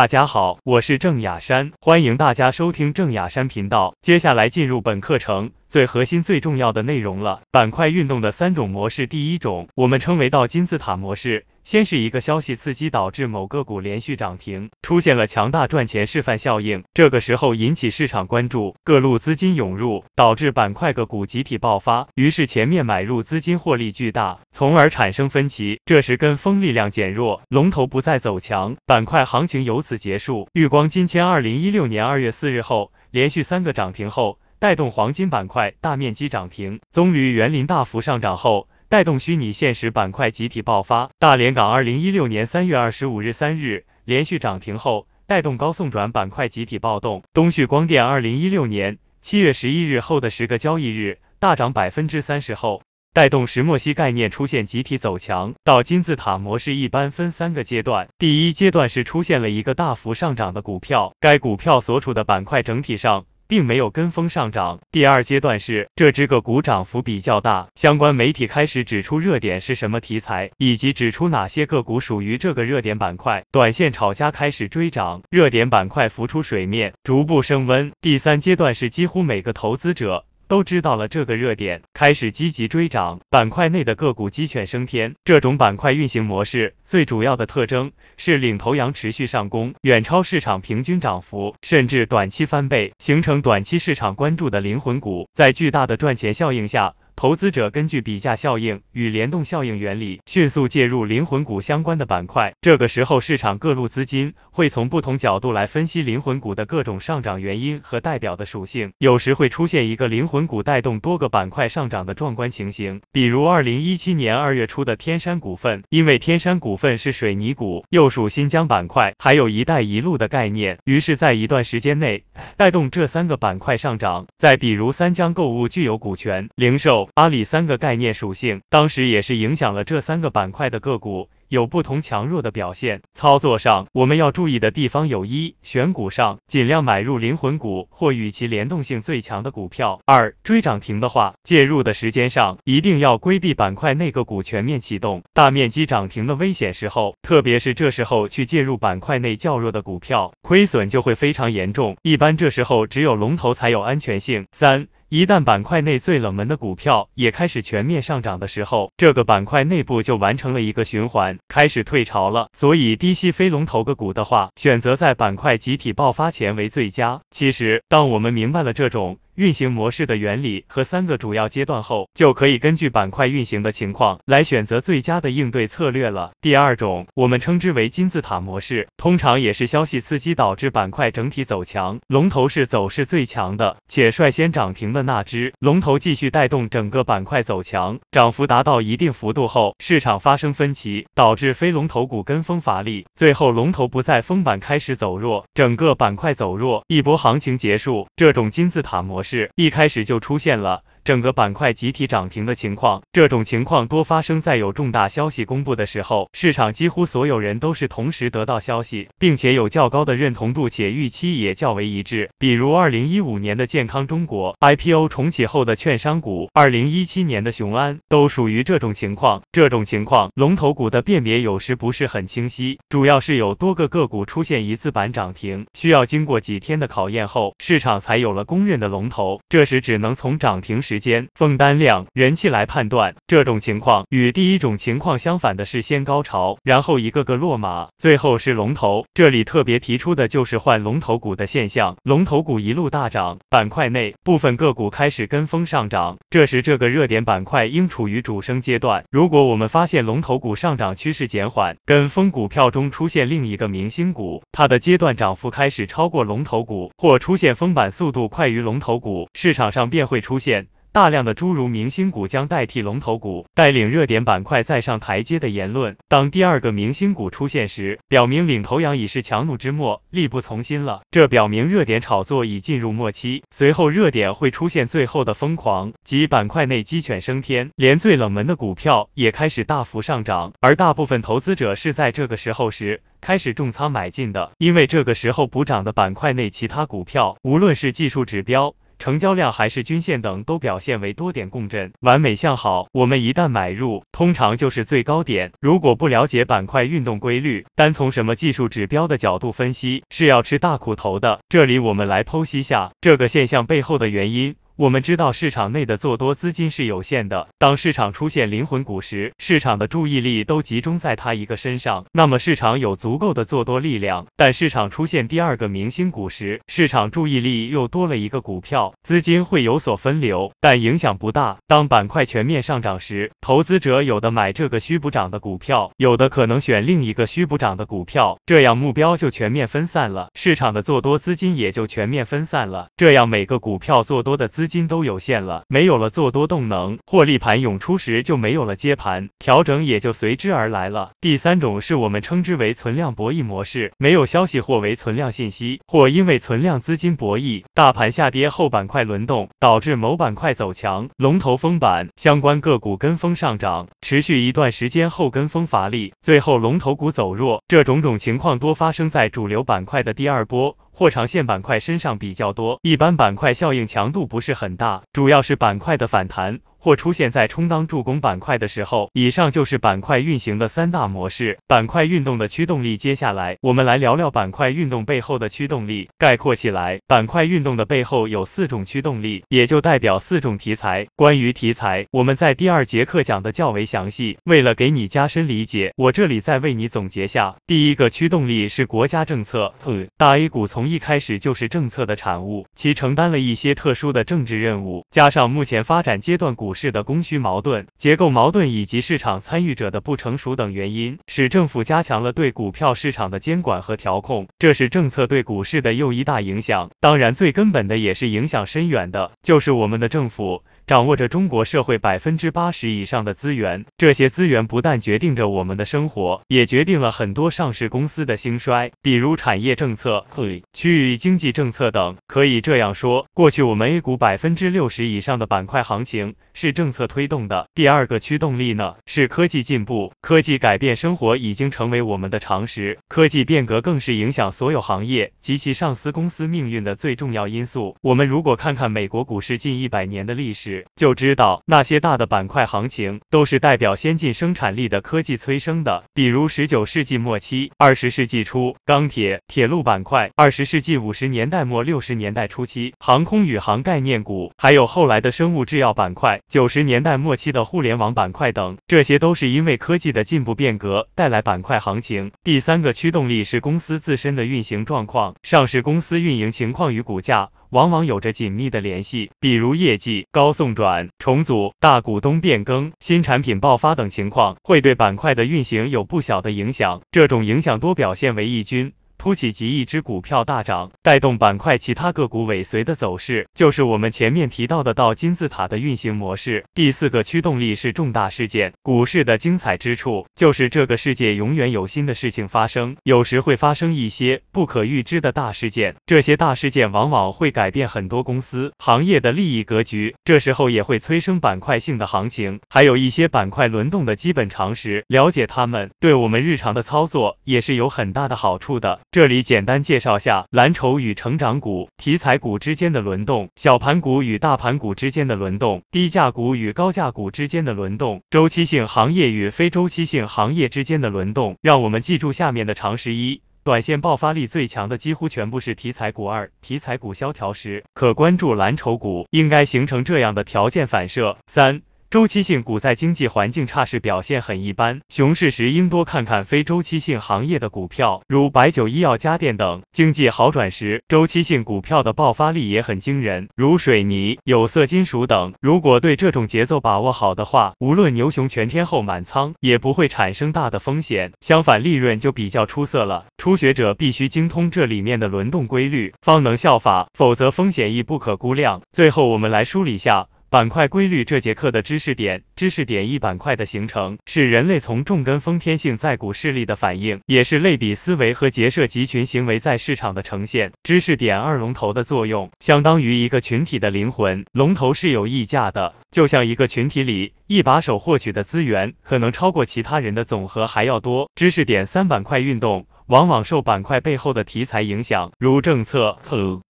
大家好，我是郑雅山，欢迎大家收听郑雅山频道。接下来进入本课程最核心、最重要的内容了。板块运动的三种模式，第一种我们称为倒金字塔模式。先是一个消息刺激，导致某个股连续涨停，出现了强大赚钱示范效应。这个时候引起市场关注，各路资金涌入，导致板块个股集体爆发。于是前面买入资金获利巨大，从而产生分歧。这时跟风力量减弱，龙头不再走强，板块行情由此结束。玉光金签二零一六年二月四日后连续三个涨停后，带动黄金板块大面积涨停。棕榈园林大幅上涨后。带动虚拟现实板块集体爆发，大连港二零一六年三月二十五日三日连续涨停后，带动高送转板块集体暴动。东旭光电二零一六年七月十一日后的十个交易日大涨百分之三十后，带动石墨烯概念出现集体走强。到金字塔模式一般分三个阶段，第一阶段是出现了一个大幅上涨的股票，该股票所处的板块整体上。并没有跟风上涨。第二阶段是这只个股涨幅比较大，相关媒体开始指出热点是什么题材，以及指出哪些个股属于这个热点板块，短线炒家开始追涨，热点板块浮出水面，逐步升温。第三阶段是几乎每个投资者。都知道了这个热点，开始积极追涨，板块内的个股鸡犬升天。这种板块运行模式最主要的特征是领头羊持续上攻，远超市场平均涨幅，甚至短期翻倍，形成短期市场关注的灵魂股。在巨大的赚钱效应下。投资者根据比价效应与联动效应原理，迅速介入灵魂股相关的板块。这个时候，市场各路资金会从不同角度来分析灵魂股的各种上涨原因和代表的属性，有时会出现一个灵魂股带动多个板块上涨的壮观情形。比如，二零一七年二月初的天山股份，因为天山股份是水泥股，又属新疆板块，还有一带一路的概念，于是，在一段时间内带动这三个板块上涨。再比如，三江购物具有股权、零售。阿里三个概念属性，当时也是影响了这三个板块的个股。有不同强弱的表现。操作上，我们要注意的地方有一，选股上尽量买入灵魂股或与其联动性最强的股票。二，追涨停的话，介入的时间上一定要规避板块内个股全面启动、大面积涨停的危险时候，特别是这时候去介入板块内较弱的股票，亏损就会非常严重。一般这时候只有龙头才有安全性。三。一旦板块内最冷门的股票也开始全面上涨的时候，这个板块内部就完成了一个循环，开始退潮了。所以低吸非龙头个股的话，选择在板块集体爆发前为最佳。其实，当我们明白了这种。运行模式的原理和三个主要阶段后，就可以根据板块运行的情况来选择最佳的应对策略了。第二种，我们称之为金字塔模式，通常也是消息刺激导致板块整体走强，龙头是走势最强的，且率先涨停的那只，龙头继续带动整个板块走强，涨幅达到一定幅度后，市场发生分歧，导致非龙头股跟风乏力，最后龙头不再封板开始走弱，整个板块走弱，一波行情结束。这种金字塔模式。是一开始就出现了。整个板块集体涨停的情况，这种情况多发生在有重大消息公布的时候，市场几乎所有人都是同时得到消息，并且有较高的认同度，且预期也较为一致。比如二零一五年的健康中国 IPO 重启后的券商股，二零一七年的雄安都属于这种情况。这种情况，龙头股的辨别有时不是很清晰，主要是有多个个股出现一字板涨停，需要经过几天的考验后，市场才有了公认的龙头。这时只能从涨停。时间、封单量、人气来判断，这种情况与第一种情况相反的是先高潮，然后一个个落马，最后是龙头。这里特别提出的就是换龙头股的现象，龙头股一路大涨，板块内部分个股开始跟风上涨，这时这个热点板块应处于主升阶段。如果我们发现龙头股上涨趋势减缓，跟风股票中出现另一个明星股，它的阶段涨幅开始超过龙头股，或出现封板速度快于龙头股，市场上便会出现。大量的诸如明星股将代替龙头股，带领热点板块再上台阶的言论。当第二个明星股出现时，表明领头羊已是强弩之末，力不从心了。这表明热点炒作已进入末期，随后热点会出现最后的疯狂，即板块内鸡犬升天，连最冷门的股票也开始大幅上涨。而大部分投资者是在这个时候时开始重仓买进的，因为这个时候补涨的板块内其他股票，无论是技术指标。成交量还是均线等都表现为多点共振，完美向好。我们一旦买入，通常就是最高点。如果不了解板块运动规律，单从什么技术指标的角度分析，是要吃大苦头的。这里我们来剖析下这个现象背后的原因。我们知道市场内的做多资金是有限的。当市场出现灵魂股时，市场的注意力都集中在它一个身上，那么市场有足够的做多力量。但市场出现第二个明星股时，市场注意力又多了一个股票，资金会有所分流，但影响不大。当板块全面上涨时，投资者有的买这个虚补涨的股票，有的可能选另一个虚补涨的股票，这样目标就全面分散了，市场的做多资金也就全面分散了。这样每个股票做多的资金都有限了，没有了做多动能，获利盘涌出时就没有了接盘，调整也就随之而来了。第三种是我们称之为存量博弈模式，没有消息或为存量信息，或因为存量资金博弈，大盘下跌后板块轮动，导致某板块走强，龙头封板，相关个股跟风上涨，持续一段时间后跟风乏力，最后龙头股走弱。这种种情况多发生在主流板块的第二波。或长线板块身上比较多，一般板块效应强度不是很大，主要是板块的反弹。或出现在充当助攻板块的时候，以上就是板块运行的三大模式。板块运动的驱动力，接下来我们来聊聊板块运动背后的驱动力。概括起来，板块运动的背后有四种驱动力，也就代表四种题材。关于题材，我们在第二节课讲的较为详细。为了给你加深理解，我这里再为你总结下。第一个驱动力是国家政策。大 A 股从一开始就是政策的产物，其承担了一些特殊的政治任务，加上目前发展阶段股。股市的供需矛盾、结构矛盾以及市场参与者的不成熟等原因，使政府加强了对股票市场的监管和调控，这是政策对股市的又一大影响。当然，最根本的也是影响深远的，就是我们的政府。掌握着中国社会百分之八十以上的资源，这些资源不但决定着我们的生活，也决定了很多上市公司的兴衰，比如产业政策、区域经济政策等。可以这样说，过去我们 A 股百分之六十以上的板块行情是政策推动的。第二个驱动力呢，是科技进步，科技改变生活已经成为我们的常识，科技变革更是影响所有行业及其上市公司命运的最重要因素。我们如果看看美国股市近一百年的历史，就知道那些大的板块行情都是代表先进生产力的科技催生的，比如十九世纪末期、二十世纪初钢铁、铁路板块，二十世纪五十年代末六十年代初期航空宇航概念股，还有后来的生物制药板块，九十年代末期的互联网板块等，这些都是因为科技的进步变革带来板块行情。第三个驱动力是公司自身的运行状况，上市公司运营情况与股价。往往有着紧密的联系，比如业绩高送转、重组、大股东变更、新产品爆发等情况，会对板块的运行有不小的影响。这种影响多表现为异军。突起及一只股票大涨，带动板块其他个股尾随的走势，就是我们前面提到的倒金字塔的运行模式。第四个驱动力是重大事件。股市的精彩之处，就是这个世界永远有新的事情发生，有时会发生一些不可预知的大事件。这些大事件往往会改变很多公司、行业的利益格局，这时候也会催生板块性的行情。还有一些板块轮动的基本常识，了解它们，对我们日常的操作也是有很大的好处的。这里简单介绍下蓝筹与成长股、题材股之间的轮动，小盘股与大盘股之间的轮动，低价股与高价股之间的轮动，周期性行业与非周期性行业之间的轮动。让我们记住下面的常识：一、短线爆发力最强的几乎全部是题材股；二、题材股萧条时，可关注蓝筹股，应该形成这样的条件反射；三。周期性股在经济环境差时表现很一般，熊市时应多看看非周期性行业的股票，如白酒、医药、家电等。经济好转时，周期性股票的爆发力也很惊人，如水泥、有色金属等。如果对这种节奏把握好的话，无论牛熊全天候满仓，也不会产生大的风险，相反利润就比较出色了。初学者必须精通这里面的轮动规律，方能效法，否则风险亦不可估量。最后，我们来梳理下。板块规律这节课的知识点，知识点一板块的形成是人类从重跟风天性在股势力的反应，也是类比思维和结社集群行为在市场的呈现。知识点二龙头的作用，相当于一个群体的灵魂，龙头是有溢价的，就像一个群体里一把手获取的资源可能超过其他人的总和还要多。知识点三板块运动。往往受板块背后的题材影响，如政策、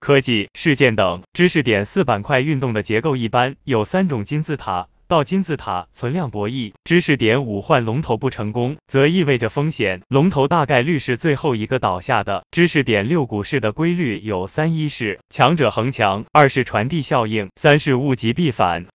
科技、事件等。知识点四板块运动的结构一般有三种金字塔。到金字塔存量博弈，知识点五换龙头不成功，则意味着风险，龙头大概率是最后一个倒下的。知识点六股市的规律有三：一是强者恒强，二是传递效应，三是物极必反。